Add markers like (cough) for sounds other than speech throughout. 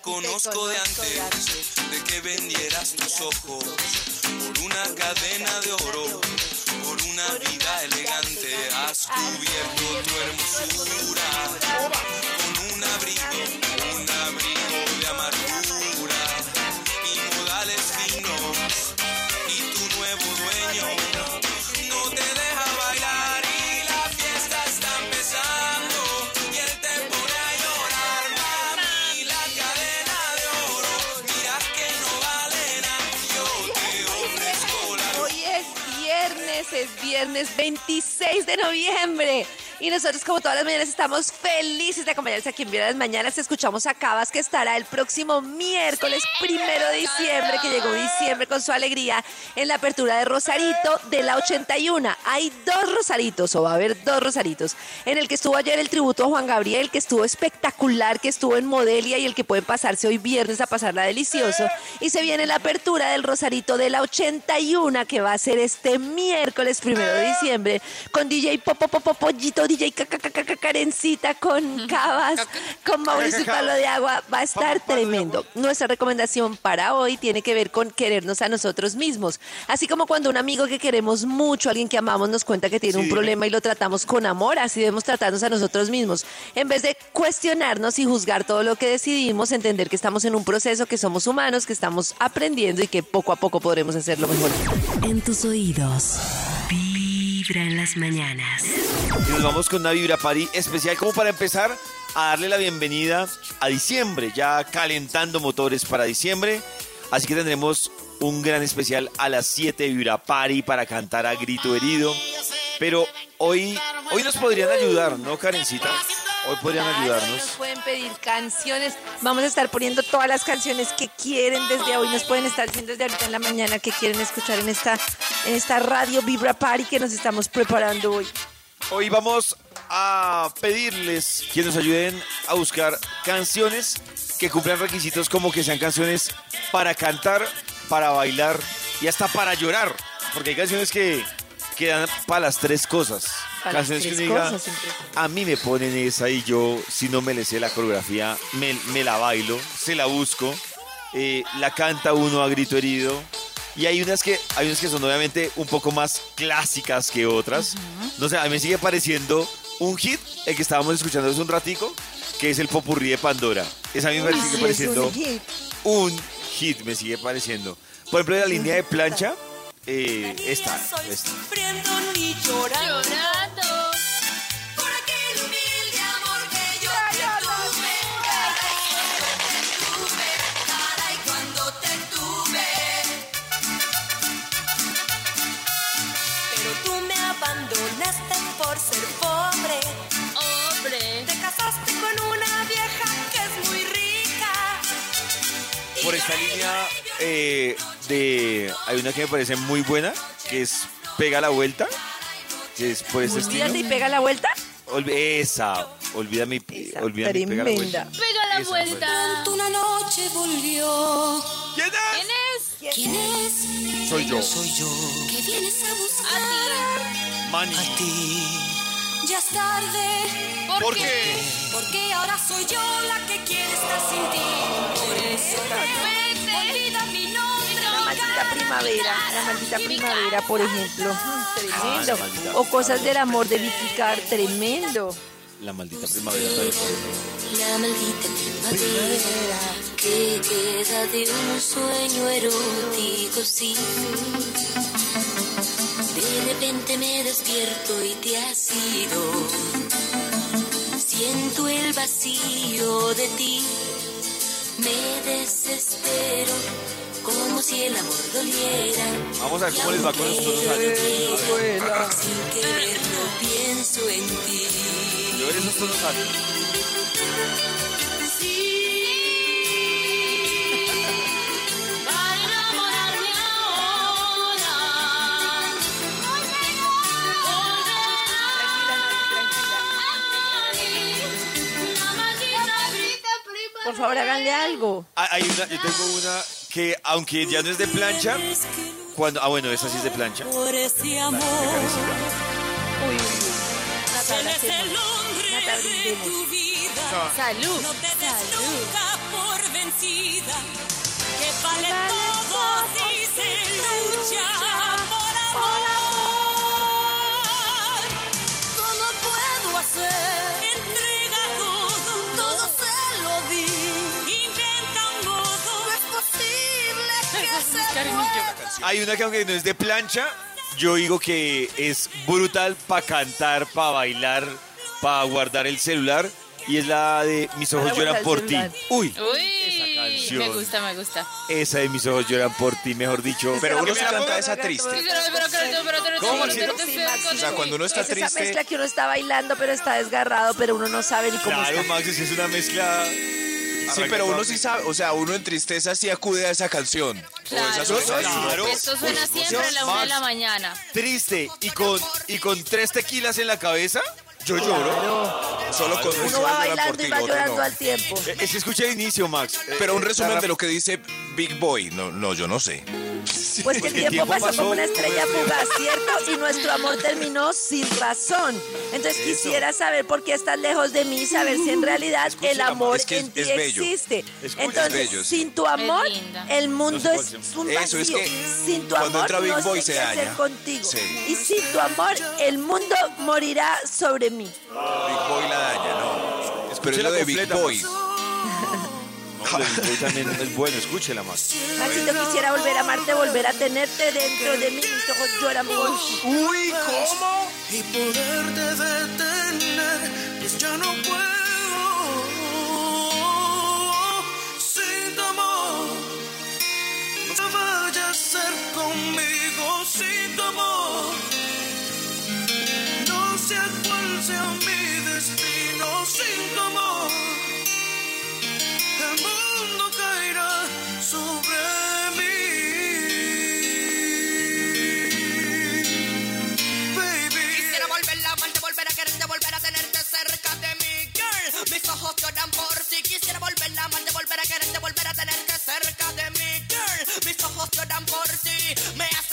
Ti conozco de antes, de que vendieras tus ojos por una cadena de oro, por una vida elegante. Has cubierto tu hermosura con un abrigo, un viernes, es viernes 26 de noviembre. Y nosotros, como todas las mañanas, estamos felices de acompañarles aquí en Viernes Mañanas. Escuchamos a Cabas, que estará el próximo miércoles primero de diciembre, que llegó diciembre con su alegría en la apertura de Rosarito de la 81. Hay dos Rosaritos, o va a haber dos Rosaritos. En el que estuvo ayer el tributo a Juan Gabriel, que estuvo espectacular, que estuvo en Modelia y el que pueden pasarse hoy viernes a pasarla delicioso. Y se viene la apertura del Rosarito de la 81, que va a ser este miércoles primero de diciembre, con DJ Popo Popo Pollito, DJ Caca Caca Caca, Karencita, con (laughs) Cabas, con Mauricio y Palo de Agua. Va a estar tremendo. Nuestra recomendación para hoy tiene que ver con querernos a nosotros mismos. Así como cuando un amigo que queremos mucho, alguien que amamos, nos cuenta que tiene un problema y lo tratamos con amor, así debemos tratarnos a nosotros mismos. En vez de cuestionarnos y juzgar todo lo que decidimos, entender que estamos en un proceso, que somos humanos, que estamos aprendiendo y que poco a poco podremos hacerlo mejor. En tus oídos, Vibra en las mañanas. Y nos vamos con una Vibra Party especial como para empezar a darle la bienvenida a diciembre, ya calentando motores para diciembre. Así que tendremos un gran especial a las 7 Vibra Party para cantar a grito herido. Pero hoy, hoy nos podrían ayudar, ¿no, Karencita? Hoy podrían ayudarnos. Nos pueden pedir canciones. Vamos a estar poniendo todas las canciones que quieren desde hoy. Nos pueden estar diciendo desde ahorita en la mañana que quieren escuchar en esta, en esta radio Vibra Party que nos estamos preparando hoy. Hoy vamos a pedirles que nos ayuden a buscar canciones que cumplan requisitos como que sean canciones para cantar, para bailar y hasta para llorar. Porque hay canciones que quedan para las tres cosas. Canciones que uno diga, a mí me ponen esa y yo, si no me le sé la coreografía, me, me la bailo, se la busco, eh, la canta uno a grito herido. Y hay unas que hay unas que son obviamente un poco más clásicas que otras. No sé, a mí me sigue pareciendo un hit, el que estábamos escuchando hace un ratico, que es el popurrí de Pandora. Esa a mí me sigue sí, pareciendo un hit. un hit, me sigue pareciendo. Por ejemplo, la línea de plancha, eh, esta, esta. sufriendo ni llorando. Por esta línea eh, de... Hay una que me parece muy buena, que es Pega la Vuelta, que es por este estilo. Olvídate y pega la vuelta. Olvi- esa, olvida mi, Esa olvida mi Pega la tremenda. Vuelta. Pega la Esa vuelta. Pronto una noche volvió. ¿Quién es? ¿Quién es? ¿Quién es? Soy yo. Soy yo, Que vienes a A buscar. Manny. a ti. Ya es tarde. ¿Por, ¿Por qué? qué? Porque ahora soy yo la que quiere estar sin ti. Por eso Vete. olvida mi nombre. La maldita primavera, la maldita primavera, por ejemplo. Mm, Tremendo. O cosas del amor de Vicky Carr, tremendo. La maldita primavera. La maldita primavera que queda de un sueño erótico, sí. De repente me despierto y te has ido. Siento el vacío de ti. Me desespero como si el amor doliera. Vamos a ver cómo les va con estos dos años. Sin quererlo pienso en ti. esos tonos altos. Para Por favor, háganle algo. Ah, Hay una, yo tengo una que, aunque ya no es de plancha, cuando. Ah, bueno, esa sí es de plancha. Por ese amor. Uy, uy. Natalia, hacemos. Nata, brindemos. Salud. No te des nunca por vencida. Que vale todo si se lucha por amor. Hay una que, aunque no es de plancha, yo digo que es brutal para cantar, para bailar, para guardar el celular. Y es la de Mis ojos lloran por ti. Uy, Uy, canción. me gusta, me gusta. esa de Mis ojos lloran por ti, mejor dicho. Pero uno se canta esa triste. Pero, pero, pero, pero, pero, pero, ¿Cómo, O sea, cuando uno está Es esa mezcla triste, que uno está bailando, pero está desgarrado, pero uno no sabe ni cómo Claro, está. Max, si es una mezcla. Sí, pero uno sí sabe, o sea, uno en tristeza sí acude a esa canción. O esas Claro. cosas. Claro. Esto suena siempre a la una de la mañana. Triste y con, y con tres tequilas en la cabeza, yo lloro. Solo con Uno va bailando y va llorando no. al tiempo. Eh, Es que escuché el inicio, Max. Eh, Pero un eh, resumen la de lo que dice Big Boy. No, no, yo no sé. Pues que el Porque el tiempo tiempo pasó pasó. como una estrella fugaz, ¿cierto? Y nuestro amor terminó sin razón. Entonces quisiera saber por qué estás lejos de mí, saber si en realidad Escuche el amor es que es- en ti es bello. existe. Escuche, Entonces, es bello, sí. sin tu amor, el mundo es un Eso, vacío. es que sin tu cuando amor, no Boy sé se qué hacer daña. contigo. Sí. Y sin tu amor, el mundo morirá sobre mí. Big Boy la daña, no. Pero es lo de Big completa, Boy. Boy también es bueno, escúchela, Max. Maxito, quisiera volver a amarte, volver a tenerte dentro de mí. Mis ojos lloran por. Uy, ¿cómo? y poderte detener, pues ya no puedo sin tu amor. No vayas a ser conmigo sin tu amor. No sé cuál sea mi destino sin tu amor. Mundo caerá sobre mí. Baby. Quisiera volver a amarte, volver a quererte, volver a tenerte cerca de mí, girl. Mis ojos lloran por ti. Quisiera volver a amarte, volver a quererte, volver a tenerte cerca de mí, girl. Mis ojos lloran por ti. Me haces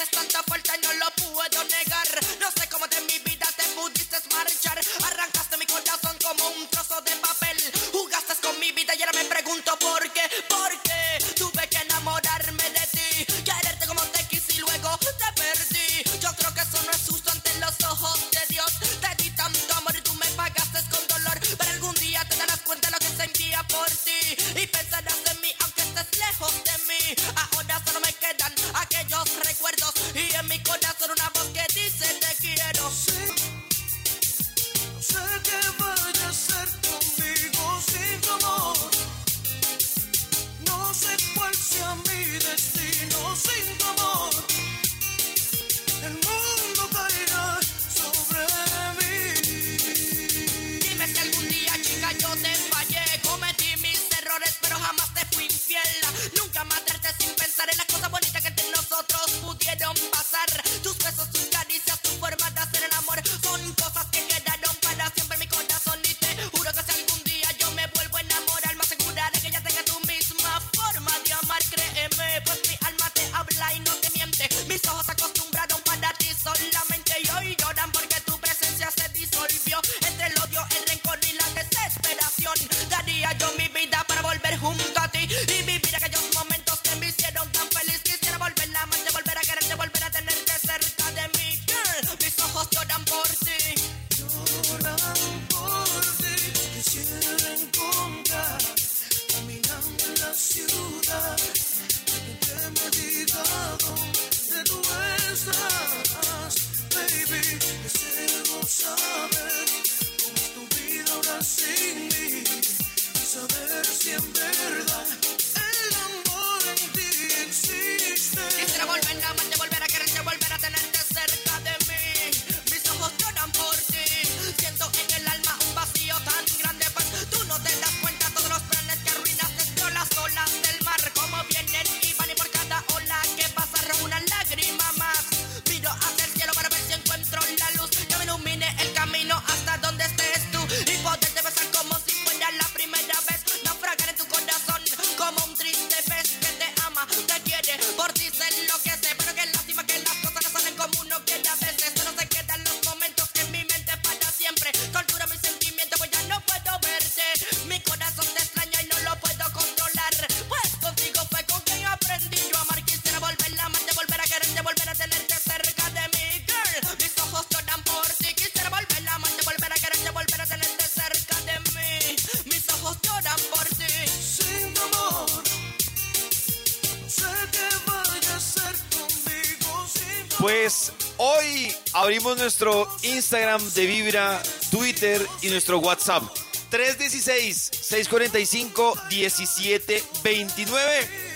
Pues hoy abrimos nuestro Instagram de Vibra, Twitter y nuestro WhatsApp. 316-645-1729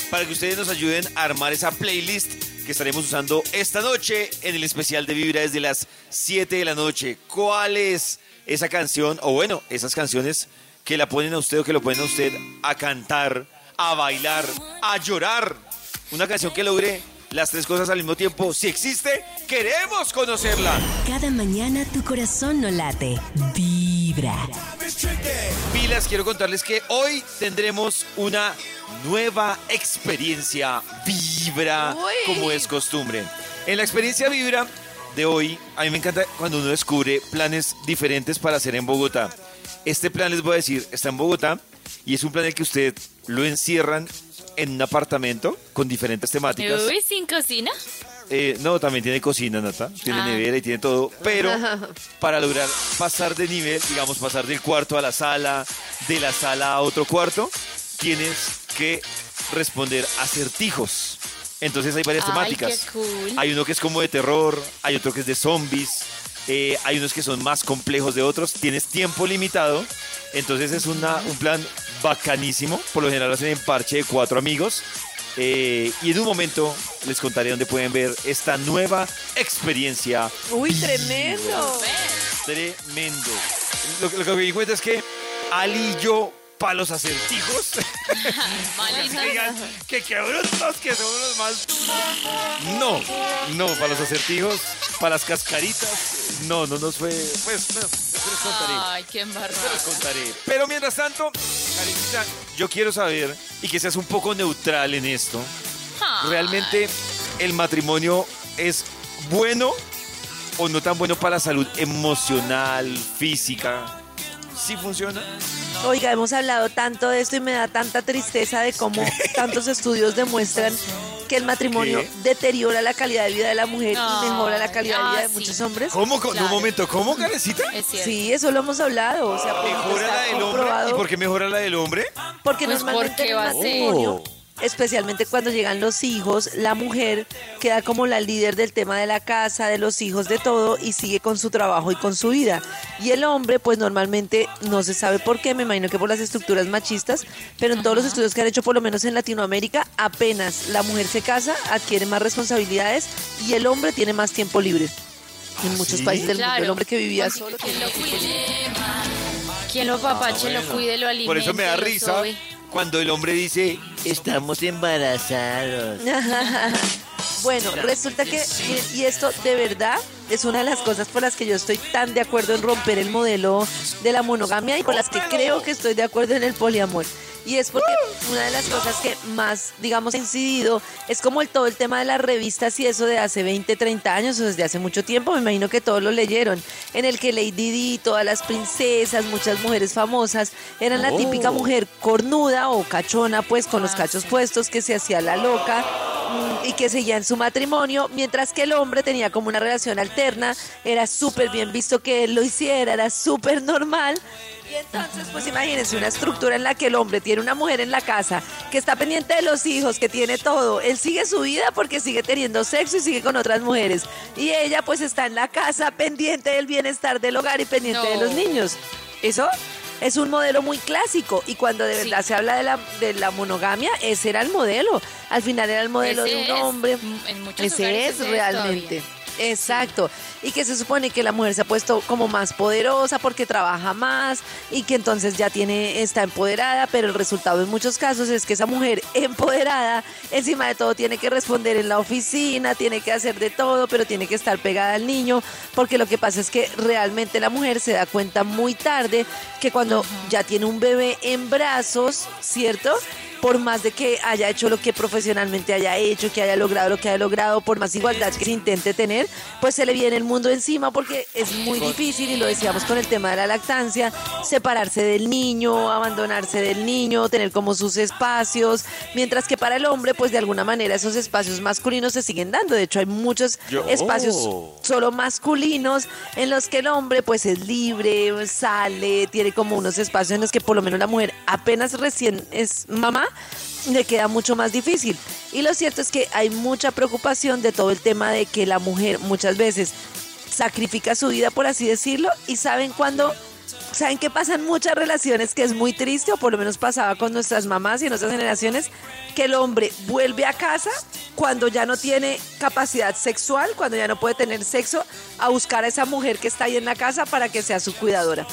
para que ustedes nos ayuden a armar esa playlist que estaremos usando esta noche en el especial de Vibra desde las 7 de la noche. ¿Cuál es esa canción o bueno, esas canciones que la ponen a usted o que lo ponen a usted a cantar, a bailar, a llorar? Una canción que logre las tres cosas al mismo tiempo. Si existe, queremos conocerla. Cada mañana tu corazón no late, vibra. Pilas, quiero contarles que hoy tendremos una nueva experiencia Vibra, Uy. como es costumbre. En la experiencia Vibra de hoy, a mí me encanta cuando uno descubre planes diferentes para hacer en Bogotá. Este plan, les voy a decir, está en Bogotá y es un plan en el que usted lo encierran en un apartamento con diferentes temáticas. Uy, sin cocina. Eh, no, también tiene cocina, Nata. Tiene Ah. nevera y tiene todo. Pero (laughs) para lograr pasar de nivel, digamos, pasar del cuarto a la sala, de la sala a otro cuarto, tienes que responder acertijos. Entonces hay varias Ay, temáticas. qué cool. Hay uno que es como de terror, hay otro que es de zombies, eh, hay unos que son más complejos de otros. Tienes tiempo limitado. Entonces es una, un plan bacanísimo. Por lo general hacen en parche de cuatro amigos. Eh, y en un momento les contaré dónde pueden ver esta nueva experiencia Uy, tremendo. tremendo. Lo, que- lo que me di cuenta es que Ali y yo, para los acertijos, (laughs) digan que qué brutos que somos los más. No, no, para los acertijos, para las cascaritas, no, no nos fue. Pues, no, les contaré. Ay, qué Eso les embarrada. contaré. Pero mientras tanto, Karencita, yo quiero saber y que seas un poco neutral en esto. ¿Realmente el matrimonio es bueno o no tan bueno para la salud emocional, física? ¿Sí funciona? Oiga, hemos hablado tanto de esto y me da tanta tristeza de cómo (laughs) tantos estudios demuestran que el matrimonio ¿Qué? deteriora la calidad de vida de la mujer No. y mejora la calidad de vida Ah, de sí. muchos hombres. ¿Cómo? Claro. Un momento, ¿cómo, Karencita? Es. Sí, eso lo hemos hablado. O sea, porque ¿Mejora la del hombre? ¿Y por qué mejora la del hombre? Porque Pues, normalmente ¿por qué en el va a ser? matrimonio, Oh. Especialmente cuando llegan los hijos, la mujer queda como la líder del tema de la casa, de los hijos, de todo, y sigue con su trabajo y con su vida. Y el hombre, pues normalmente no se sabe por qué, me imagino que por las estructuras machistas, pero en todos los estudios que han hecho, por lo menos en Latinoamérica, apenas la mujer se casa, adquiere más responsabilidades y el hombre tiene más tiempo libre. En muchos ¿sí? países del mundo, el hombre que vivía Porque solo quien lo cuide. Quien lo papache, lo cuide, lo alimente. Por eso me da risa sobe. Cuando el hombre dice, estamos embarazados. (laughs) Bueno, resulta que, miren, y esto de verdad es una de las cosas por las que yo estoy tan de acuerdo en romper el modelo de la monogamia y por las que creo que estoy de acuerdo en el poliamor. Y es porque una de las cosas que más, digamos, ha incidido es como el, todo el tema de las revistas y eso de hace 20, 30 años o desde hace mucho tiempo, me imagino que todos lo leyeron, en el que Lady Di, todas las princesas, muchas mujeres famosas, eran la típica mujer cornuda o cachona, pues con los cachos puestos, que se hacía la loca mm, y que seguía en su matrimonio, mientras que el hombre tenía como una relación alterna, era súper bien visto que él lo hiciera, era súper normal. Y entonces, pues imagínense una estructura en la que el hombre tiene una mujer en la casa, que está pendiente de los hijos, que tiene todo. Él sigue su vida porque sigue teniendo sexo y sigue con otras mujeres. Y ella pues está en la casa pendiente del bienestar del hogar y pendiente de los niños. Eso es un modelo muy clásico y cuando de Sí. verdad se habla de la, de la monogamia, ese era el modelo. Al final era el modelo Ese de un es. hombre. En muchos ese es ese es realmente. todavía. Exacto. Y que se supone que la mujer se ha puesto como más poderosa porque trabaja más y que entonces ya tiene, está empoderada, pero el resultado en muchos casos es que esa mujer (laughs) empoderada, encima de todo, tiene que responder en la oficina, tiene que hacer de todo, pero tiene que estar pegada al niño, porque lo que pasa es que realmente la mujer se da cuenta muy tarde que cuando ya tiene un bebé en brazos, ¿cierto? Por más de que haya hecho lo que profesionalmente haya hecho, que haya logrado lo que haya logrado, por más igualdad que se intente tener, pues se le viene el mundo encima porque es muy difícil, y lo decíamos con el tema de la lactancia, separarse del niño, abandonarse del niño, tener como sus espacios, mientras que para el hombre, pues de alguna manera esos espacios masculinos se siguen dando. De hecho, hay muchos espacios Oh. solo masculinos en los que el hombre pues es libre, sale, tiene como unos espacios en los que por lo menos la mujer apenas recién es mamá, le queda mucho más difícil. Y lo cierto es que hay mucha preocupación de todo el tema de que la mujer muchas veces sacrifica su vida, por así decirlo, y saben cuando, saben que pasan muchas relaciones que es muy triste, o por lo menos pasaba con nuestras mamás y nuestras generaciones, que el hombre vuelve a casa cuando ya no tiene capacidad sexual, cuando ya no puede tener sexo, a buscar a esa mujer que está ahí en la casa para que sea su cuidadora.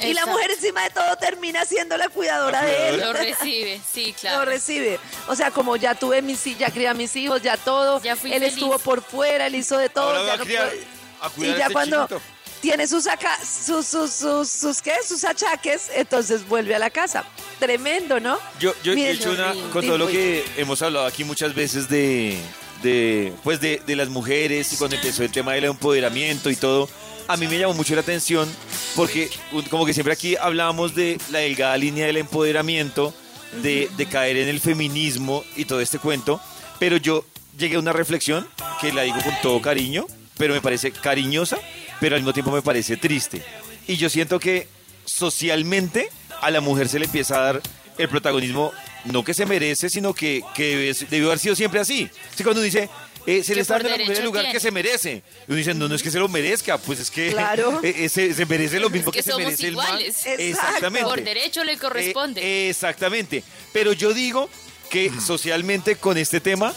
Y la mujer encima de todo termina siendo la cuidadora, La de él. Lo recibe, sí, claro. Lo recibe. O sea, como ya tuve mis ya crié a mis hijos, ya todo. Ya fui él feliz. estuvo por fuera, él hizo de todo. Ahora va ya a no criar- puede- a cuidar y a ya este cuando chiquito. tiene sus, sus, sus, sus, sus, ¿qué? sus achaques, entonces vuelve a la casa. Tremendo, ¿no? Yo, yo, Miren, he hecho una, con todo lo que hemos hablado aquí muchas veces de, de, pues de, de las mujeres y cuando empezó el tema del empoderamiento y todo, a mí me llamó mucho la atención porque como que siempre aquí hablábamos de la delgada línea del empoderamiento, de, de caer en el feminismo y todo este cuento, pero yo llegué a una reflexión que la digo con todo cariño, pero me parece cariñosa, pero al mismo tiempo me parece triste. Y yo siento que socialmente a la mujer se le empieza a dar el protagonismo, no que se merece, sino que, que debió haber sido siempre así. Sí, cuando uno dice, eh, se le está dando a la mujer el lugar tiene. que se merece. Y uno dice, no, no es que se lo merezca, pues es que Claro. (laughs) eh, eh, se, se merece lo mismo que que, se somos merece el man. iguales. Exacto. Exactamente. Por derecho le corresponde. Eh, exactamente. Pero yo digo que socialmente con este tema,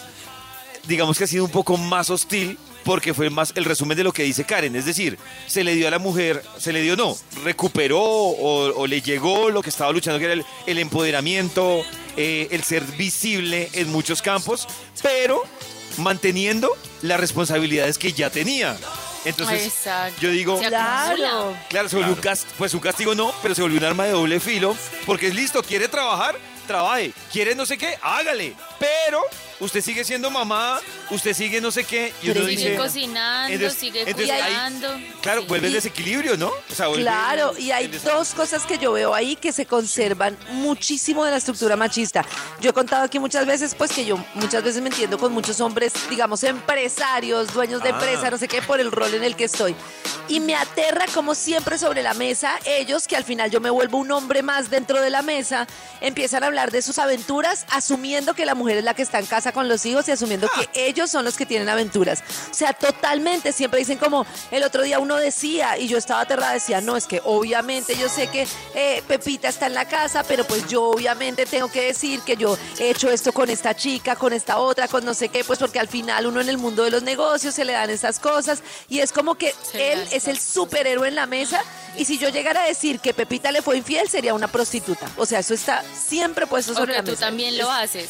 digamos que ha sido un poco más hostil porque fue más el resumen de lo que dice Karen. Es decir, se le dio a la mujer, se le dio no, recuperó o, o le llegó lo que estaba luchando, que era el, el empoderamiento, eh, el ser visible en muchos campos, pero manteniendo las responsabilidades que ya tenía. Entonces, Exacto. yo digo, Se Claro. Claro, se volvió un cas- pues un castigo no, pero se volvió un arma de doble filo, porque es listo, quiere trabajar, trabaje, quiere no sé qué, hágale, pero usted sigue siendo mamá, usted sigue no sé qué, y uno Sigue dice, cocinando, Entonces- sigue entonces ahí- cuidando. claro, Sí. vuelve el desequilibrio, ¿no? O sea, vuelve Claro, y hay dos cosas que yo veo ahí que se conservan muchísimo de la estructura machista. Yo he contado aquí muchas veces, pues que yo muchas veces me entiendo con muchos hombres, digamos, empresarios, dueños de Ah. empresa, no sé qué, por el rol en el que estoy. Y me aterra como siempre sobre la mesa, ellos, que al final yo me vuelvo un hombre más dentro de la mesa, empiezan a hablar de sus aventuras, asumiendo que la mujer es la que está en casa con los hijos y asumiendo que ellos son los que tienen aventuras. O sea, totalmente, siempre dicen como, el otro día uno decía, y yo estaba aterrada, decía, no, es que obviamente yo sé que eh, Pepita está en la casa, pero pues yo obviamente tengo que decir que yo he hecho esto con esta chica, con esta otra, con no sé qué, pues porque al final uno en el mundo de los negocios se le dan esas cosas y es como que él es el superhéroe en la mesa y si yo llegara a decir que Pepita le fue infiel sería una prostituta. O sea, eso está siempre puesto sobre la tú mesa. también lo Es- haces.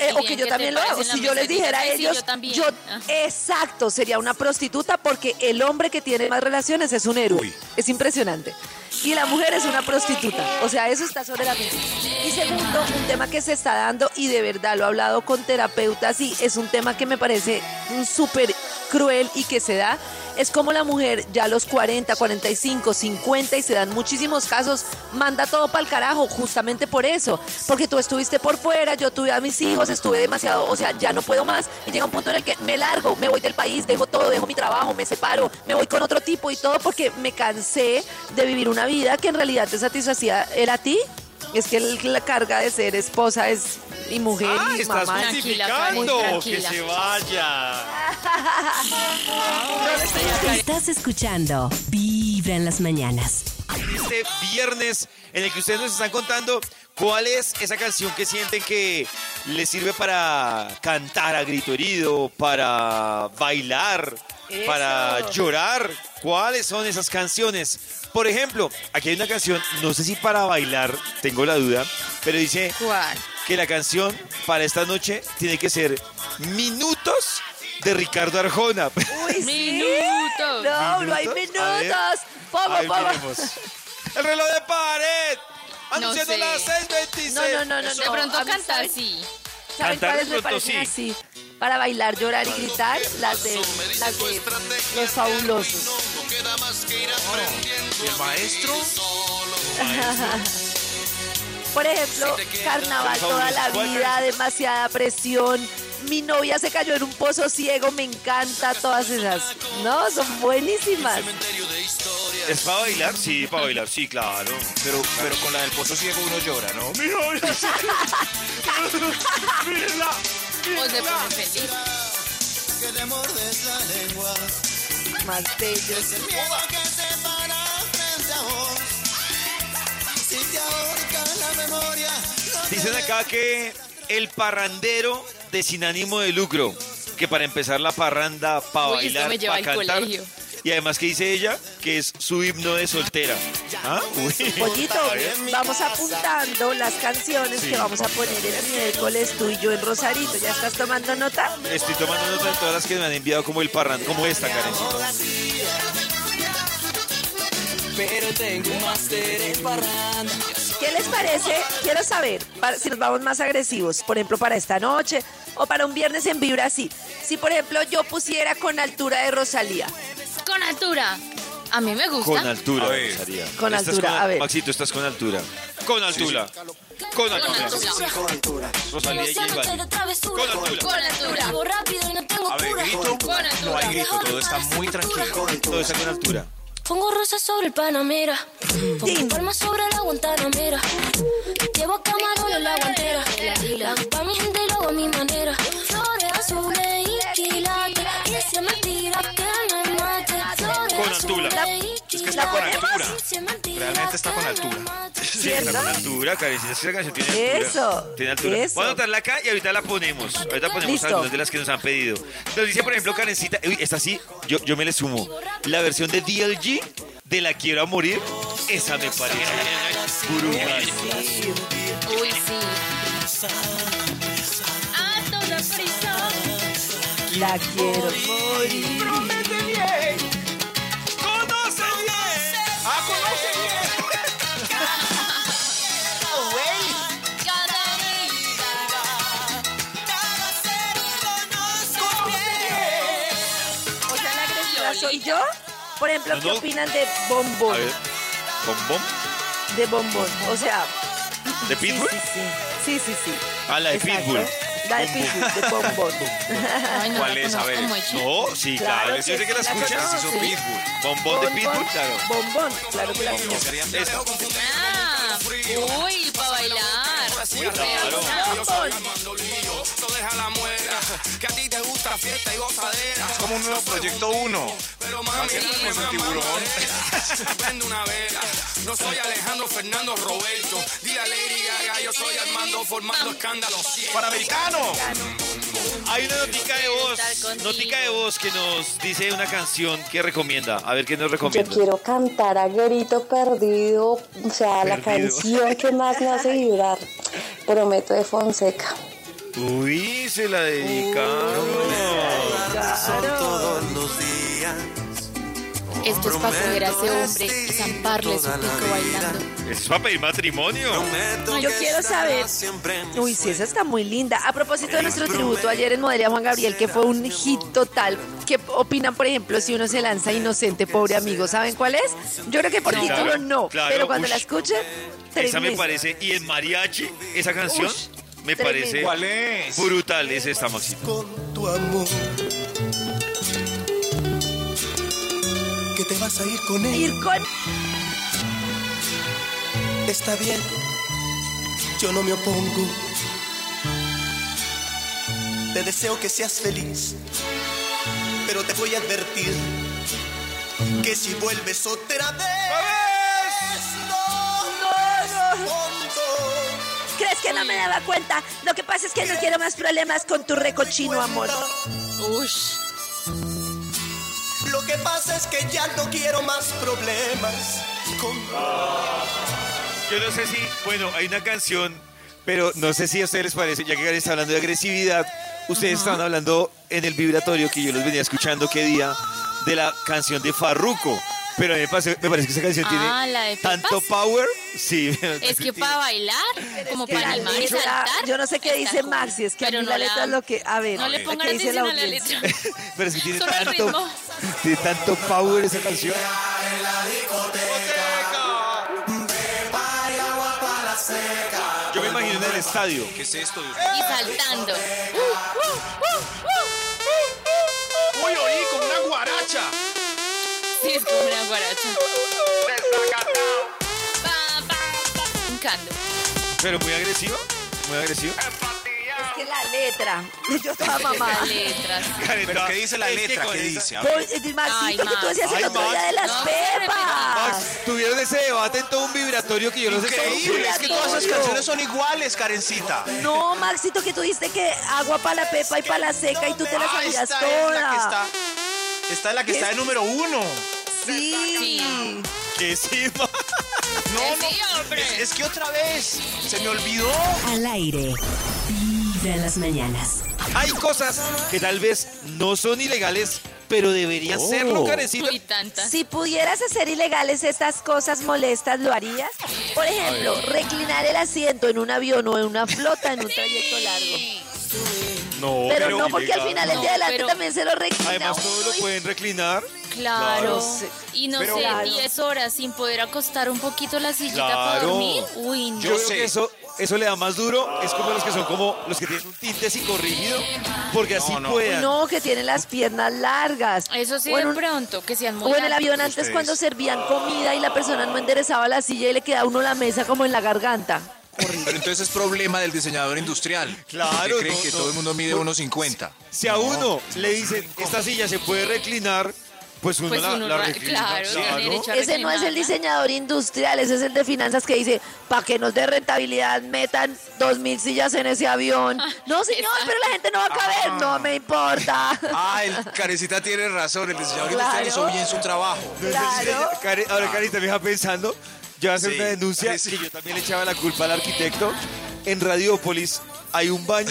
Eh, o que yo también lo hago. Si yo les dijera a "Ay, sí, ellos, yo también". yo- Ah. exacto, sería una prostituta porque el hombre que tiene más relaciones es un héroe. Es impresionante. Y la mujer es una prostituta. O sea, eso está sobre la mesa. Y segundo, un tema que se está dando y de verdad lo he hablado con terapeutas y es un tema que me parece un súper cruel y que se da. Es como la mujer ya a los 40, 45, 50 y se dan muchísimos casos, manda todo para el carajo, justamente por eso. Porque tú estuviste por fuera, yo tuve a mis hijos, estuve demasiado, o sea, ya no puedo más. Y llega un punto en el que me largo, me voy del país, dejo todo, dejo mi trabajo, me separo, me voy con otro tipo y todo porque me cansé de vivir una vida que en realidad te satisfacía. ¿Era a ti? Es que el- la carga de ser esposa es y mujer Ah, y estás mamá. Karen, justificando, que tranquila. se vaya. Estás escuchando Vibra en las mañanas. este viernes en el que ustedes nos están contando cuál es esa canción que sienten que les sirve para cantar a grito herido, para bailar, Eso. para llorar. ¿Cuáles son esas canciones? Por ejemplo, aquí hay una canción, no sé si para bailar, tengo la duda, pero dice ¿Cuál? que la canción para esta noche tiene que ser Minutos de Ricardo Arjona. Uy, (laughs) sí. Minutos. No, no hay ¿Minutos? Pongo. tenemos. El reloj de pared. Anunciando sé. las 6.26. No, no, no, no, De pronto cantar, saben- sí. ¿Saben cuáles de me pronto parecen sí. así? Para bailar, llorar y gritar, las de, las de los fabulosos. El maestro. (laughs) Por ejemplo, carnaval toda la vida, demasiada presión. Mi novia se cayó en un pozo ciego, me encanta todas esas. No, son buenísimas. ¿Es para bailar? Sí, para bailar, sí, claro. Pero, pero con la del pozo ciego uno llora, ¿no? (laughs) (laughs) Mírenla. O se pone feliz. Que te mordes la lengua. Más bello. Es el miedo que se para frente a vos. Si te ahorca la memoria. no te Dicen acá que el parrandero de sin ánimo de lucro, que para empezar la parranda, para bailar, para cantar. colegio. Y además que dice ella que es su himno de soltera. ¿Ah? Uy. Pollito, vamos apuntando las canciones Sí. que vamos a poner el miércoles tú y yo en Rosarito. ¿Ya estás tomando nota? Estoy tomando nota de todas las que me han enviado como el parranda, como esta, Karencita. Pero tengo en parranda. ¿Qué les parece? Quiero saber para- si nos vamos más agresivos, por ejemplo, para esta noche o para un viernes en Vibra así. Si, por ejemplo, yo pusiera con altura de Rosalía. Con altura. A mí me gusta. Con altura, A ver. Rosalía. Con Estás altura, con- a ver. Maxito, estás con altura. Con altura. Con altura. Rosalía y J Balvin. Con altura. Con altura. A ver, grito. Con altura. No hay grito, todo está muy tranquilo. Todo está con altura. Pongo rosas sobre el Panamera. Pongo palmas sobre la Guantanamera. Llevo camarones en la guantera. La hago pa' mi gente y lo hago a mi manera. Altura. Es que está con altura. Realmente está con altura. Sí, está con altura, Karencita. Esa canción tiene altura. Eso, Tiene altura. eso. Voy a anotarla acá y ahorita la ponemos. Ahorita ponemos Listo. algunas de las que nos han pedido. Nos dice, por ejemplo, Karencita. Uy, esta sí, yo, yo me le sumo. La versión de DLG de La Quiero a Morir. Esa me parece brutal. Uy, sí. A toda prisa. La quiero morir. Soy yo. Por ejemplo, ¿qué opinan de A bombón? ver, ¿bombón? De bombón. O sea, ¿De Pitbull? sí, sí. Sí, sí, sí. Ah, la de Exacto. Pitbull. La de Pitbull, de bombón. Ay, no, ¿Cuál es? A ver. No, sí, Claro claro. que Yo sé que la escuchas. Hizo Pitbull. Bombón de Pitbull, claro. Bombón, claro que la conozco. Ah, uy, para bailar. Uy, claro. Bombón. Deja la muela. Que a ti te gusta fiesta y gozadera. Es como un nuevo proyecto uno. Pero mami, el tiburón. Prende una vela. No soy Alejandro Fernando Roberto. Dile a Lady Gaga, yo soy Armando formando escándalos. ¡Panamericano! Hay una notica de voz, notica de voz que nos dice una canción que recomienda. A ver qué nos Yo recomienda. quiero cantar a Grito Perdido, o sea, la Perdido. canción que más me hace vibrar. Prometo de Fonseca. Uy, se la dedicaron. Todos los días. Esto es para coger a ese hombre y zamparle su pico bailando. ¿Eso es para pedir matrimonio? Yo quiero saber. Uy, sí, esa está muy linda. A propósito de nuestro tributo ayer en Modelia Juan Gabriel, que fue un hit total. ¿Qué opinan, por ejemplo, si uno se lanza inocente, pobre amigo? ¿Saben cuál es? Yo creo que por título no, claro, pero cuando ush. la escuche, Esa me parece. Y en mariachi, esa canción Ush, me parece ¿Cuál es? brutal. Es esta, Maxito. Con tu amor. Que te vas a ir con él. Ir con Está bien, yo no me opongo. Te deseo que seas feliz, pero te voy a advertir que si vuelves otra vez, no, no, no. ¿Crees que no me daba cuenta? Lo que pasa es que no quiero más problemas con tu recochino amor. Ush. Lo que pasa es que ya no quiero más problemas con Yo no sé si, bueno, hay una canción, pero no sé si a ustedes les parece, ya que Karen está hablando de agresividad, ustedes estaban hablando en el vibratorio que yo los venía escuchando qué día de la canción de Farruko. Pero me parece, que esa canción Ah, ¿la tiene tanto power. Sí. Es que para bailar, como Que para la animar y letra- saltar. yo no sé qué está dice cool. Maxi, es que a Pero mí no la letra es lo que... A ver, No le ¿qué pongan dice atención a la audiencia? letra. (laughs) Pero es que tiene Solo el tanto, ritmo. tiene tanto power esa canción. Yo me imagino en el estadio. ¿Qué es esto? Dios Y saltando. Uy, oí, como una guaracha. Es como una guaracha. Un canto. Pero muy agresivo, muy agresivo. Es que la letra. Yo estaba mamada. Pero ¿qué dice la letra? ¿Qué dice? Maxito, que tú Max. hacías Ay, el otro de las pepas. Tuvieron ese debate en todo un vibratorio que yo no sé Increíble, es que todas esas canciones son iguales, Karencita. No, Maxito, que tú dijiste que agua para la pepa y para la seca y tú te las sabías está, todas. está. Esta es la que está de número uno. Sí. Sí. Que sí, (laughs) ma- No, Sí, no. hombre. Es, es que otra vez se me olvidó. Al aire. Vibra en las mañanas. Hay cosas que tal vez no son ilegales, pero deberían Oh. serlo, Karencita. Uy, tantas. Si pudieras hacer ilegales estas cosas molestas, ¿lo harías? Por ejemplo, reclinar el asiento en un avión o en una flota en un trayecto largo. No, Pero, no, porque al final el No, de adelante pero- también se lo reclina Además, todo lo pueden reclinar. Claro. Sí. Y no Pero- sé, Claro. 10 horas sin poder acostar un poquito la sillita para Claro. dormir. Uy, no. Yo creo sé. que eso, eso le da más duro. Es como los que son como los que tienen un tinte psicorrígido, porque así No, no. puedan. No, que tienen las piernas largas. Eso sí O en de un- pronto, que sean muy O en el avión antes ustedes. cuando servían comida y la persona no enderezaba la silla y le queda uno la mesa como en la garganta. Pero entonces es problema del diseñador industrial. Claro, Que creen no, que no. todo el mundo mide No. 1.50. Si a uno le dicen, esta silla se puede reclinar, pues uno, Pues la, uno la reclina. claro, a Ese no es el diseñador industrial, ese es el de finanzas que dice, para que nos dé rentabilidad, metan dos mil sillas en ese avión. No, señor, pero la gente no va a caber, no me importa. Ah, el Karencita tiene razón. El diseñador Claro. industrial hizo bien su trabajo. Claro. Karen- ahora, Carita, me deja pensando. Yo voy a hacer Sí, una denuncia sí. que yo también le echaba la culpa al arquitecto. En Radiópolis hay un baño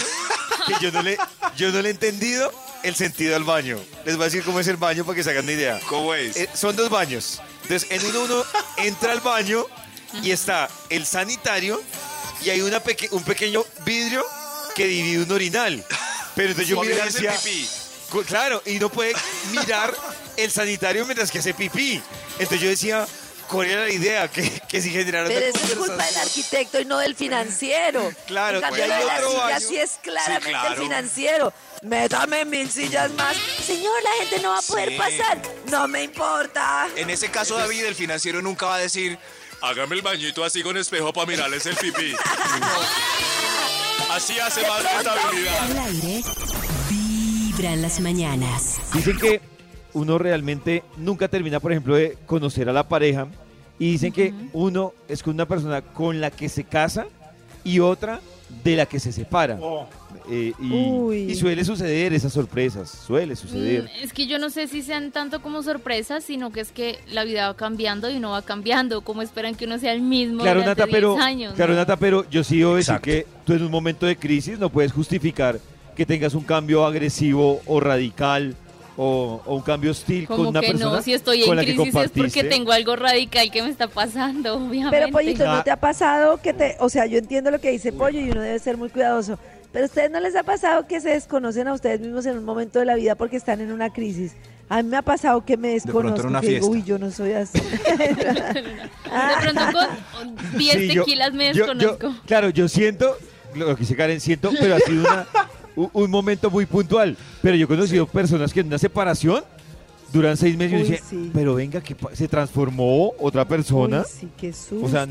que yo no le, yo no le he entendido el sentido al baño. Les voy a decir cómo es el baño para que se hagan una idea. ¿Cómo es? Eh, son dos baños. Entonces, en uno uno entra al baño y está el sanitario y hay una peque- un pequeño vidrio que divide un orinal. Pero entonces yo miré hace cu- claro, y no puede mirar el sanitario mientras que hace pipí. Entonces yo decía, ¿cuál era la idea? Que, que si generaron Pero eso es culpa del arquitecto y no del financiero. (laughs) Claro, en cambio, hay otro silla sí es claramente Sí, claro. el financiero. Métame mil sillas más. Señor, la gente no va a poder Sí. pasar. No me importa. En ese caso, David, el financiero nunca va a decir, hágame el bañito así con espejo para mirarles el pipí. (laughs) Así hace más rentabilidad. Al aire. Vibra en las mañanas. Dicen que uno realmente nunca termina, por ejemplo, de conocer a la pareja. Y dicen que uno es con una persona con la que se casa y otra de la que se separa. Eh, y, Uy. y suele suceder esas sorpresas, suele suceder. Mm, Es que yo no sé si sean tanto como sorpresas, sino que es que la vida va cambiando y uno va cambiando. como esperan que uno sea el mismo Claro, durante Nata, pero, 10 años? claro, no? Nata, pero yo sí debo decir Exacto. que tú en un momento de crisis no puedes justificar que tengas un cambio agresivo o radical o, o un cambio hostil con Como una que persona no, si estoy con en la que crisis es porque tengo algo radical que me está pasando, (laughs) obviamente. Pero Pollito. ¿no te ha pasado que te, o sea, yo entiendo lo que dice Pollo y uno debe ser muy cuidadoso, pero a ustedes no les ha pasado que se desconocen a ustedes mismos en un momento de la vida porque están en una crisis? A mí me ha pasado que me desconozco, una que digo, fiesta. uy, yo no soy así. (laughs) De pronto con 10 Sí, yo- tequilas me yo- yo- desconozco. claro, yo siento, lo que dice Karen, siento, pero ha sido una- un, un momento muy puntual. Pero yo he conocido personas que en una separación duran seis meses y Uy, dice, sí. pero venga, que se transformó otra persona. Uy, sí, qué susto. O sea,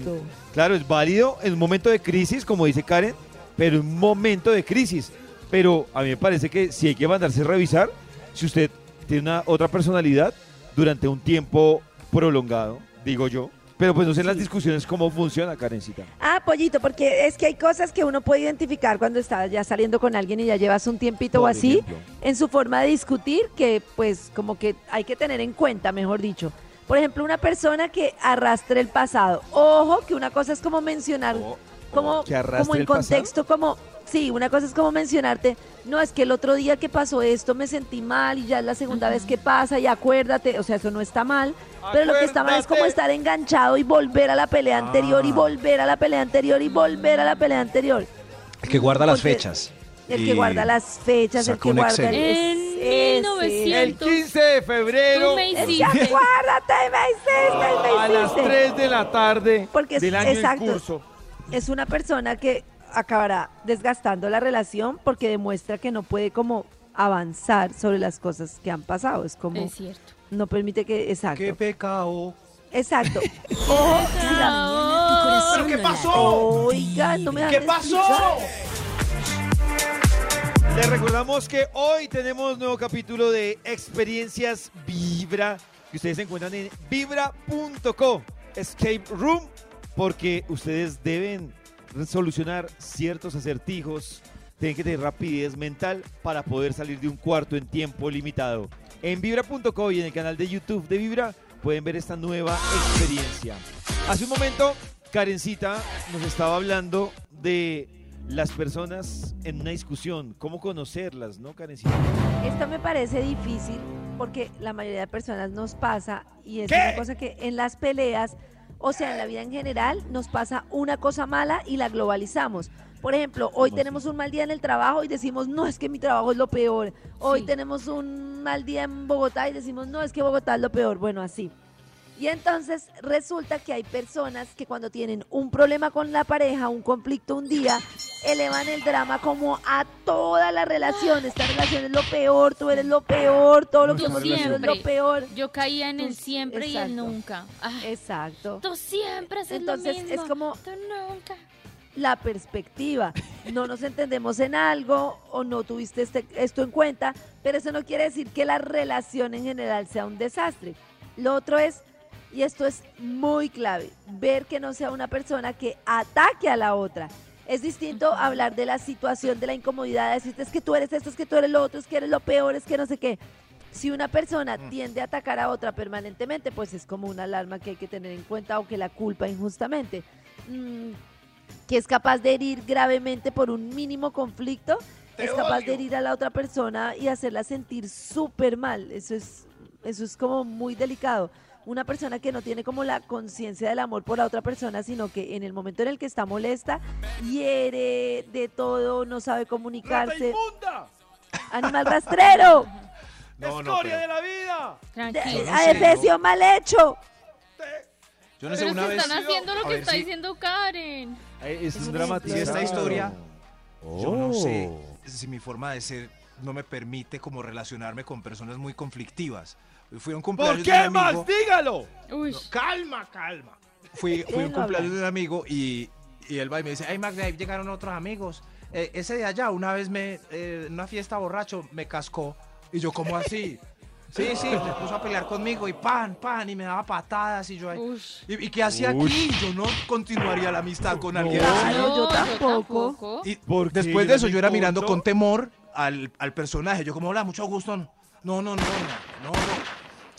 claro, es válido en un momento de crisis, como dice Karen, pero en un momento de crisis. Pero a mí me parece que sí hay que mandarse a revisar si usted tiene una otra personalidad durante un tiempo prolongado, digo yo. Pero pues no sé en las discusiones cómo funciona, Karencita. Ah, pollito, porque es que hay cosas que uno puede identificar cuando está ya saliendo con alguien y ya llevas un tiempito o así, ejemplo. en su forma de discutir, que pues como que hay que tener en cuenta, mejor dicho. Por ejemplo, una persona que arrastre el pasado. Ojo, que una cosa es como mencionar, Oh, como, oh, ¿que arrastre como en pasado? contexto, como, sí, una cosa es como mencionarte, no, es que el otro día que pasó esto me sentí mal y ya es la segunda vez que pasa y acuérdate, o sea, eso no está mal, pero lo que está mal es como Acuérdate. estar enganchado y volver a la pelea anterior y Ah. volver a la pelea anterior y volver a la pelea anterior. El que guarda las fechas. El que guarda las fechas, el que guarda el... En ese. 1900. El 15 de febrero Tú me hiciste. acuérdate, me hiciste, me a las hiciste. 3 de la tarde Porque es- del año exacto. en curso. es una persona que acabará desgastando la relación porque demuestra que no puede como avanzar sobre las cosas que han pasado. Es como, Es cierto. no permite que, exacto. ¡Qué pecado! Exacto. (laughs) Corazón ¿Pero qué pasó? Oiga, no me ¿Qué pasó? Les recordamos que hoy tenemos nuevo capítulo de Experiencias Vibra, que ustedes encuentran en vibra.co, Escape Room, porque ustedes deben solucionar ciertos acertijos, tienen que tener rapidez mental para poder salir de un cuarto en tiempo limitado. En vibra.co y en el canal de YouTube de Vibra pueden ver esta nueva experiencia. Hace un momento, Karencita nos estaba hablando de las personas en una discusión, cómo conocerlas, ¿no, Karencita? Esto me parece difícil porque la mayoría de personas nos pasa y es ¿Qué? una cosa que en las peleas, o sea, en la vida en general, nos pasa una cosa mala y la globalizamos. Por ejemplo, hoy tenemos un mal día en el trabajo y decimos, no, es que mi trabajo es lo peor. Hoy Sí. tenemos un mal día en Bogotá y decimos, no, es que Bogotá es lo peor. Bueno, así. Y entonces resulta que hay personas que cuando tienen un problema con la pareja, un conflicto un día, elevan el drama como a toda la relación. Esta relación es lo peor, tú eres lo peor, todo lo que hemos vivido es lo peor. Yo caía en el siempre y el nunca. Ay, Exacto. tú siempre haces Entonces lo es mismo. como Tú nunca. la perspectiva. No nos entendemos en algo o no tuviste este- esto en cuenta, pero eso no quiere decir que la relación en general sea un desastre. Lo otro es, y esto es muy clave, ver que no sea una persona que ataque a la otra. Es distinto hablar de la situación, de la incomodidad, decirte es que tú eres esto, es que tú eres lo otro, es que eres lo peor, es que no sé qué. Si una persona tiende a atacar a otra permanentemente, pues es como una alarma que hay que tener en cuenta o que la culpa injustamente. Mm, que es capaz de herir gravemente por un mínimo conflicto, Te es capaz odio. de herir a la otra persona y hacerla sentir súper mal. Eso es, eso es como muy delicado. Una persona que no tiene como la conciencia del amor por la otra persona, sino que en el momento en el que está molesta, hiere de todo, no sabe ¡Rata comunicarse. ¡Animal rastrero! (laughs) No, no, ¡Escoria pero- de la vida! Tranquilo. no adefesio mal hecho. Yo no sé, Pero una si vez... están haciendo lo A que está si- diciendo Karen. Es Es un dramático. Si esta historia, yo no sé Oh. si mi forma de ser no me permite como relacionarme con personas muy conflictivas. Fui a un ¿Por cumpleaños de qué un más? amigo, Dígalo. Uy. Calma, calma. fui, fui a un cumpleaños de un amigo y, y él va y me dice, hey Max, ahí llegaron otros amigos. Eh, ese de allá, una vez me, eh, en una fiesta borracho, me cascó. Y yo, ¿cómo así? (laughs) Sí, sí, se puso a pelear conmigo y pan, pan, y me daba patadas y yo ahí. ¿Y, y qué hacía aquí? Yo no continuaría la amistad con alguien Claro, así. yo tampoco. Y ¿Por después de eso yo era mi mirando con temor al, al personaje. Yo como, hola, mucho gusto. No, no, no, no, no, no.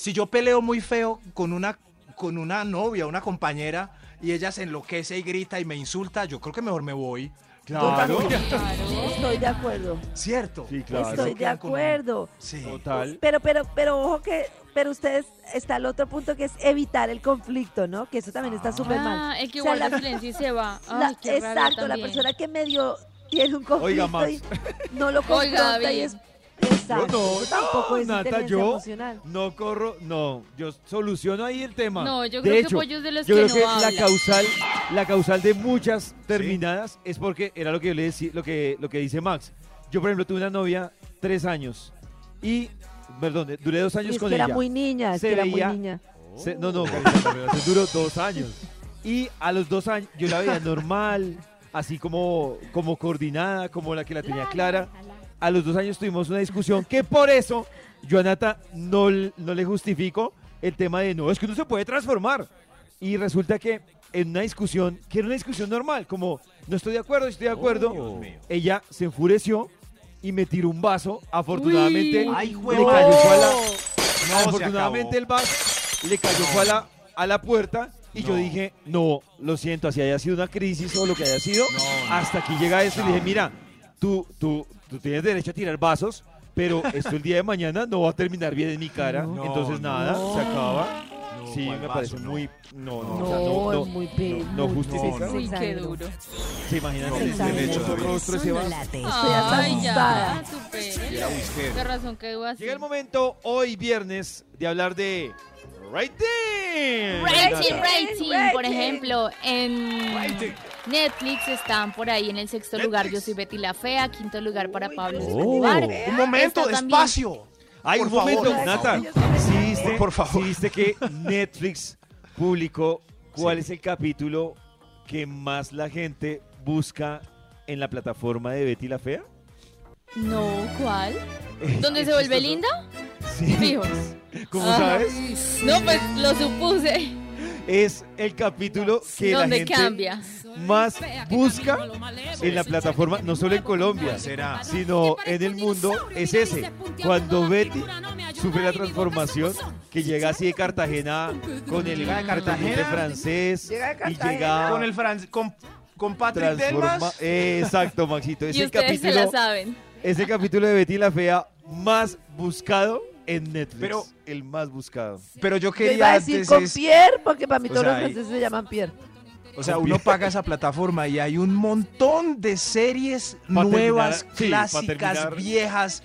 Si yo peleo muy feo con una, con una novia, una compañera, y ella se enloquece y grita y me insulta, yo creo que mejor me voy. Claro. Estoy de acuerdo. ¿Cierto? Sí, claro. Estoy de acuerdo. Sí. Total. Pero, pero, pero ojo que, pero ustedes, está el otro punto que es evitar el conflicto, ¿no? Que eso también está súper mal. Ah, el que O sea, guarda la- silencio y se va. (laughs) La- qué exacto, la persona que medio tiene un conflicto Oiga, y no lo Oiga, confronta y David. es exacto. no, tampoco es Nata, yo emocional. no corro, no, yo soluciono ahí el tema. No, yo de creo que hecho, Pollo es de los yo que creo no que la causal, la causal de muchas terminadas es porque era lo que yo le decía, lo que, lo que dice Max. Yo, por ejemplo, tuve una novia tres años y, perdón, duré dos Y años es con que era ella. muy niña, es Se que era veía- muy niña. Se- no, no, se duró dos años. Y a los dos años yo la veía normal, así como, como coordinada, como la que la tenía clara. A los dos años tuvimos una discusión que por eso yo a Nata no, no le justifico el tema de no, es que uno se puede transformar. Y resulta que en una discusión, que era una discusión normal, como no estoy de acuerdo, estoy de acuerdo, ella se enfureció y me tiró un vaso. Afortunadamente, Uy. Ay, le cayó fue a la, No, se Afortunadamente el vaso le cayó fue a la, a la puerta y yo No. dije, no, lo siento, así haya sido una crisis o lo que haya sido, No, no. hasta aquí llega esto y dije, mira, tú, tú, tú tienes derecho a tirar vasos, pero (laughs) esto el día de mañana no va a terminar bien en mi cara, No, entonces no. nada, se acaba. No, sí, ¿cuál me vaso? parece No. muy... No, no, No, o sea, no, no, es muy pe- no justifica. se Uy, qué duro. ¿Se imaginan No, el no, no. rostro ese vaso? Estoy asustada. Qué razón que debo así. Llega el momento hoy viernes de hablar de rating. Rating, rating, por ejemplo, en Rating. Netflix están por ahí en el sexto lugar Yo soy Betty la Fea, quinto lugar para Pablo Oh. Un momento, también- despacio. Ay, Por un momento, favor. Nata. ¿Sí viste, Por favor. sí viste que Netflix publicó cuál es el capítulo que más la gente busca en la plataforma de Betty la Fea? No, ¿cuál? ¿Dónde se vuelve linda? Sí. Fijo. ¿Cómo sabes? No, pues lo supuse. Es el capítulo que la ¿Dónde gente cambia? más busca en la plataforma, no solo en Colombia, sino en el mundo, es ese. Cuando Betty sufre la transformación, que llega así de Cartagena con el Llega de Cartagena. francés Llega de y llega Con el Fran- con, con Patrick Delmas. Eh, exacto, Maxito. Es Y el ustedes se la capítulo, saben. es el capítulo de Betty la Fea más buscado en Netflix. Pero- el más buscado. Pero yo quería iba a decir antes con es- Pierre, porque para mí O todos sea, los hay- franceses se llaman Pierre. O sea, uno paga esa plataforma y hay un montón de series Pa' nuevas, terminar- clásicas, viejas,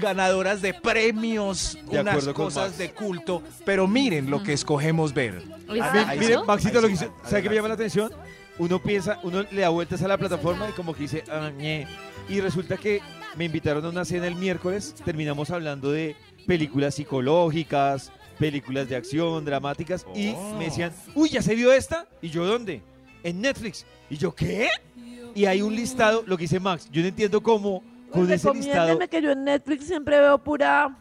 ganadoras de premios, De unas cosas Max. de culto. Pero miren lo que escogemos ver. Ah, ahí Mire, sí. Maxito, lo que hizo-. ¿sabe qué me llama la atención? Uno piensa, uno le da vueltas a la plataforma y como que dice, "Ah, ñe". y resulta que me invitaron a una cena el miércoles, terminamos hablando de películas psicológicas, películas de acción, dramáticas, y Oh. me decían, uy, ¿ya se vio esta? ¿Y yo dónde? En Netflix. ¿Y yo qué? Y hay un listado, lo que dice Max, yo no entiendo cómo con Pues ese listado... que yo en Netflix siempre veo pura...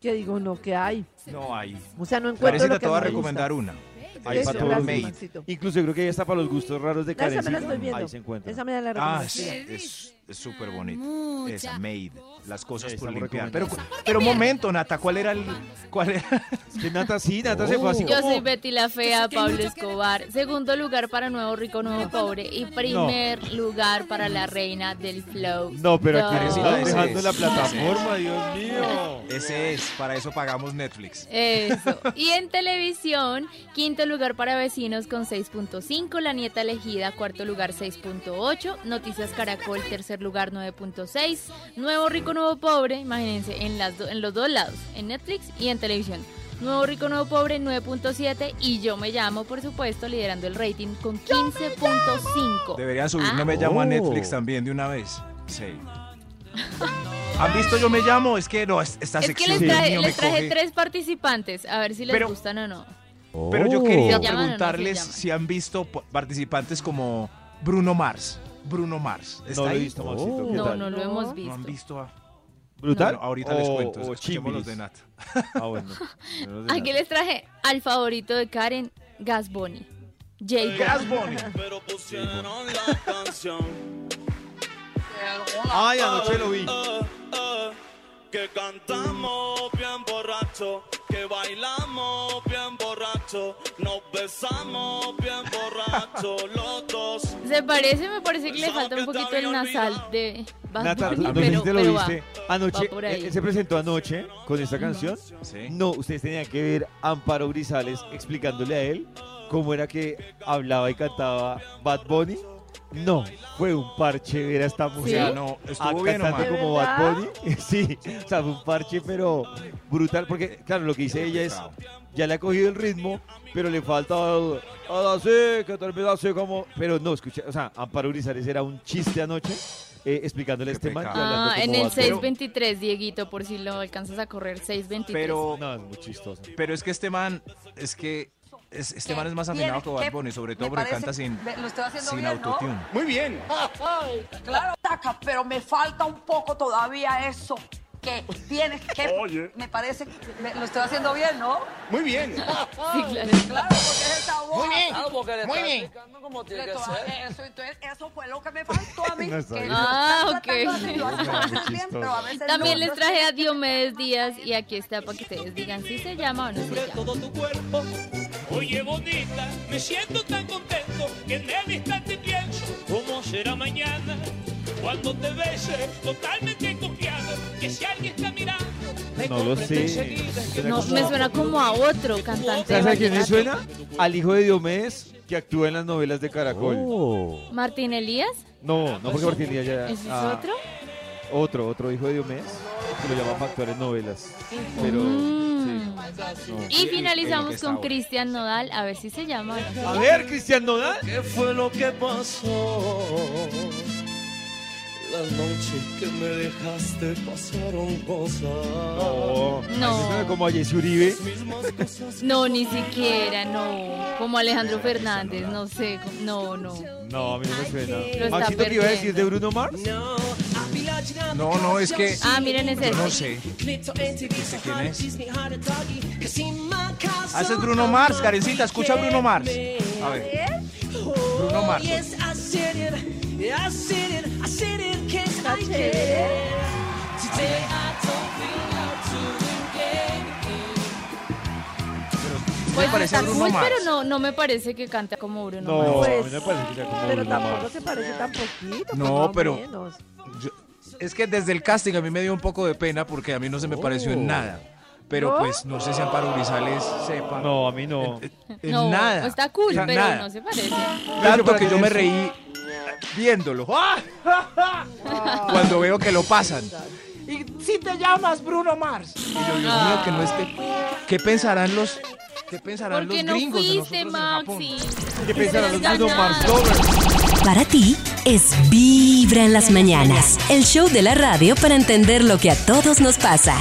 Que digo, no, que hay. No hay. O sea, no encuentro lo te que voy a me recomendar gusta. una. Hay Sí, para todos. Incluso creo que ya está para los gustos raros de Esa me la Karen. estoy viendo. Ahí se encuentra. Esa me la Ah, recomiendo. es es súper bonito. Esa, Made. Las cosas por limpiar. Pero, pero un momento, Nata, ¿cuál era el. ¿Cuál era? Es que Nata sí, Nata se fue así Yo soy Betty la Fea, Pablo Escobar. Segundo lugar para Nuevo Rico, Nuevo Pobre. Y primer lugar para la reina del flow. No, pero aquí No. ese dejando es. la plataforma, Dios mío. Ese es, para eso pagamos Netflix. Eso. Y en televisión, quinto lugar para Vecinos con 6.5, La Nieta Elegida, cuarto lugar 6.8, Noticias Caracol, tercer lugar 9.6, Nuevo Rico, Nuevo Pobre, imagínense, en, las do- en los dos lados, en Netflix y en televisión. Nuevo Rico, Nuevo Pobre 9.7 y Yo Me Llamo, por supuesto, liderando el rating con 15.5. Deberían subir, Ah. no me llamo a Oh. Netflix también de una vez. Sí. ¿Han visto Yo Me Llamo? Es que no, es- esta Es que sección les traje, mío les traje tres participantes, a ver si les Pero- gustan o no. Pero yo quería ¿Se llaman o no se preguntarles si han visto participantes como Bruno Mars. Bruno Mars. ¿Está No lo he ahí? visto, Maxito. ¿qué No, tal? no lo hemos ¿No visto. han visto a... ¿Brutal? Bueno, ahorita les O- cuento. o escuchemos los de. Nata. Ah, bueno. De (laughs) Aquí nada. les traje al favorito de Karen, Gas Bunny. J Gas Bunny. Bunny. Pero pusieron la canción. Ay, anoche lo vi. Eh, eh, que cantamos bien borracho, que bailamos bien borracho, nos besamos bien borracho, (laughs) los dos. Se parece, me parece que le falta un poquito el nasal de Bad Nata, Bunny, no sé si te lo pero va. viste. Anoche, va él, él se presentó anoche con esta canción. Sí. No, ustedes tenían que ver a Amparo Grisales explicándole a él cómo era que hablaba y cantaba Bad Bunny. No, fue un parche ver a esta mujer. sea, no, estuvo bien o cantante mal. ¿De como? Bad Bunny. (laughs) Sí, o sea, fue un parche, pero brutal. Porque, claro, lo que dice ella es, ya le ha cogido el ritmo, pero le falta así, que termina así como... Pero no, escucha, o sea, Amparo Grisales era un chiste anoche, eh, explicándole a Qué este man. Ah, en el Bad Bunny. 623, Dieguito, por si lo alcanzas a correr, 623. Pero, No, es muy chistoso. pero es que este man, es que es- este man es más afinado que Bad Bunny, sobre todo porque canta sin, Lo estoy haciendo sin bien, autotune. Muy bien. Claro, taca, pero me falta un poco todavía eso que tienes que... Oye. Me parece que me- lo estoy haciendo bien, ¿no? Muy bien. Sí, claro. Claro, porque es esa voz. Muy bien. Claro, porque le Muy bien. cómo tiene que ser. Eso, entonces, eso fue lo que me faltó a mí. (laughs) No que Ah, ok. bien, pero a veces También no, les no traje a Diomedes Díaz y aquí está para que ustedes digan si se llama o no se llama. todo tu cuerpo. Oye, bonita, me siento tan contento que en el instante pienso cómo será mañana cuando te bese totalmente confiado que si alguien está mirando me No lo sé. No, me suena como a otro cantante. ¿Sabes a quién me suena? Al hijo de Diomedes que actúa en las novelas de Caracol. ¿Martín Elías? No, no porque Martín Díaz ya... ¿Ese es ah, otro? Otro, otro hijo de Diomedes que lo llaman para actuar en novelas. Pero... Mm. Y finalizamos con. Cristian Nodal, a ver si se llama. A ver, Cristian Nodal. ¿Qué fue lo que pasó? La noche que me dejaste pasaron cosas. No, No. Como a Jesse Uribe. No, ni siquiera, no. Como Alejandro Fernández, no sé. no, no. No, a mí no me Lo suena. está Maxito, ¿qué iba a decir de. Bruno Mars? No, no, es que. Ah, miren ese. No sé. ¿Quién es? Ah, ese es Bruno Mars, Karencita, escucha a Bruno Mars. A ver. Bruno Mars. Está chévere. Pues me parece está Bruno cool, Mars. pero no, no me parece que canta como Bruno No, Mars. a Pues, me parece que sea como Pero Bruno tampoco Mars. se parece tan poquito. No, pues, pero-. Yo- es que desde el casting a mí me dio un poco de pena porque a mí no se me pareció en nada. Pero ¿No? pues no sé si Amparo Grisales sepa. No, a mí no. En no, nada. está cool, O sea, pero nada. no se parece. Tanto que yo me reí viéndolo. (laughs) Cuando veo que lo pasan. Y si te llamas Bruno Mars. Y yo, Dios mío, que no esté. ¿Qué pensarán los, qué pensarán ¿Por qué los no gringos de fuiste, nosotros en Japón? Maxi? ¿Qué pensarán los Bruno Mars? Para ti es Vibra en las mañanas, el show de la radio para entender lo que a todos nos pasa.